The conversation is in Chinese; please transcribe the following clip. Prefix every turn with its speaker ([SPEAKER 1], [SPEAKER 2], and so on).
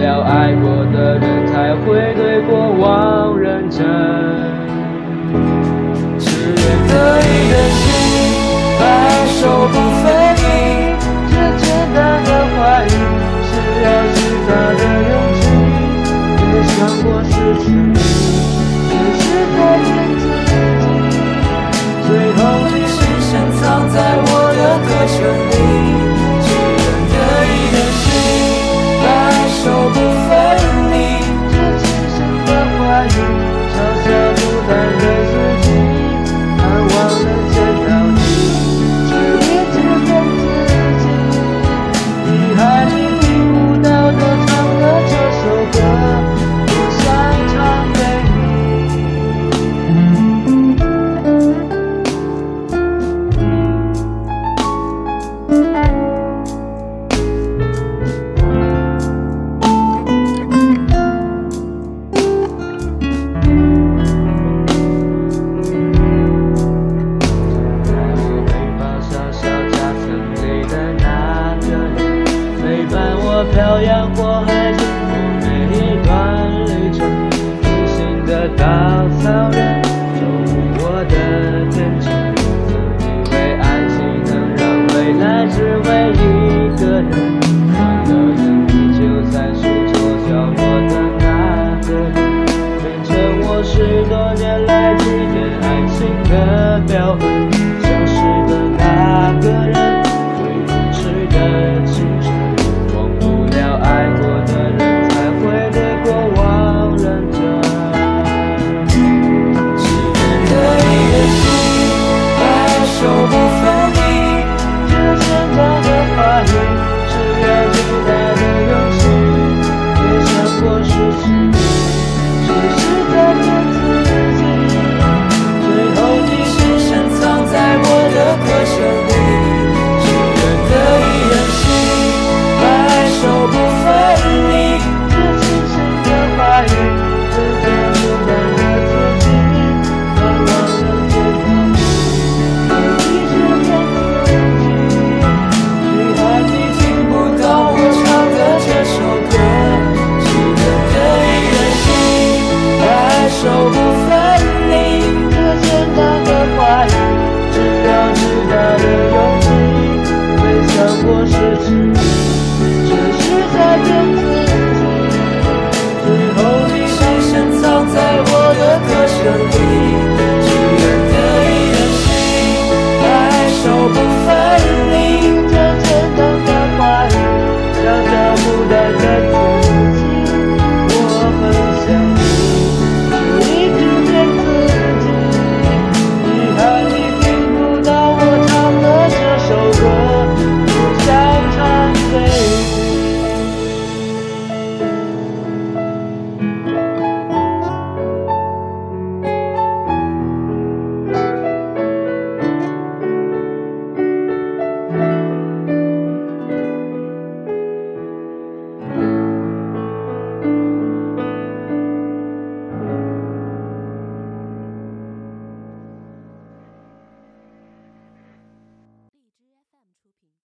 [SPEAKER 1] 了爱过的人，才会对过往认真。只愿得一人心，白首不分离。这简单的话语，是要巨大的勇气。没想过失去你，漂洋过海，经过每一段旅程。隐形的稻草这是一再骗自己。最后你深深藏在我的歌声里。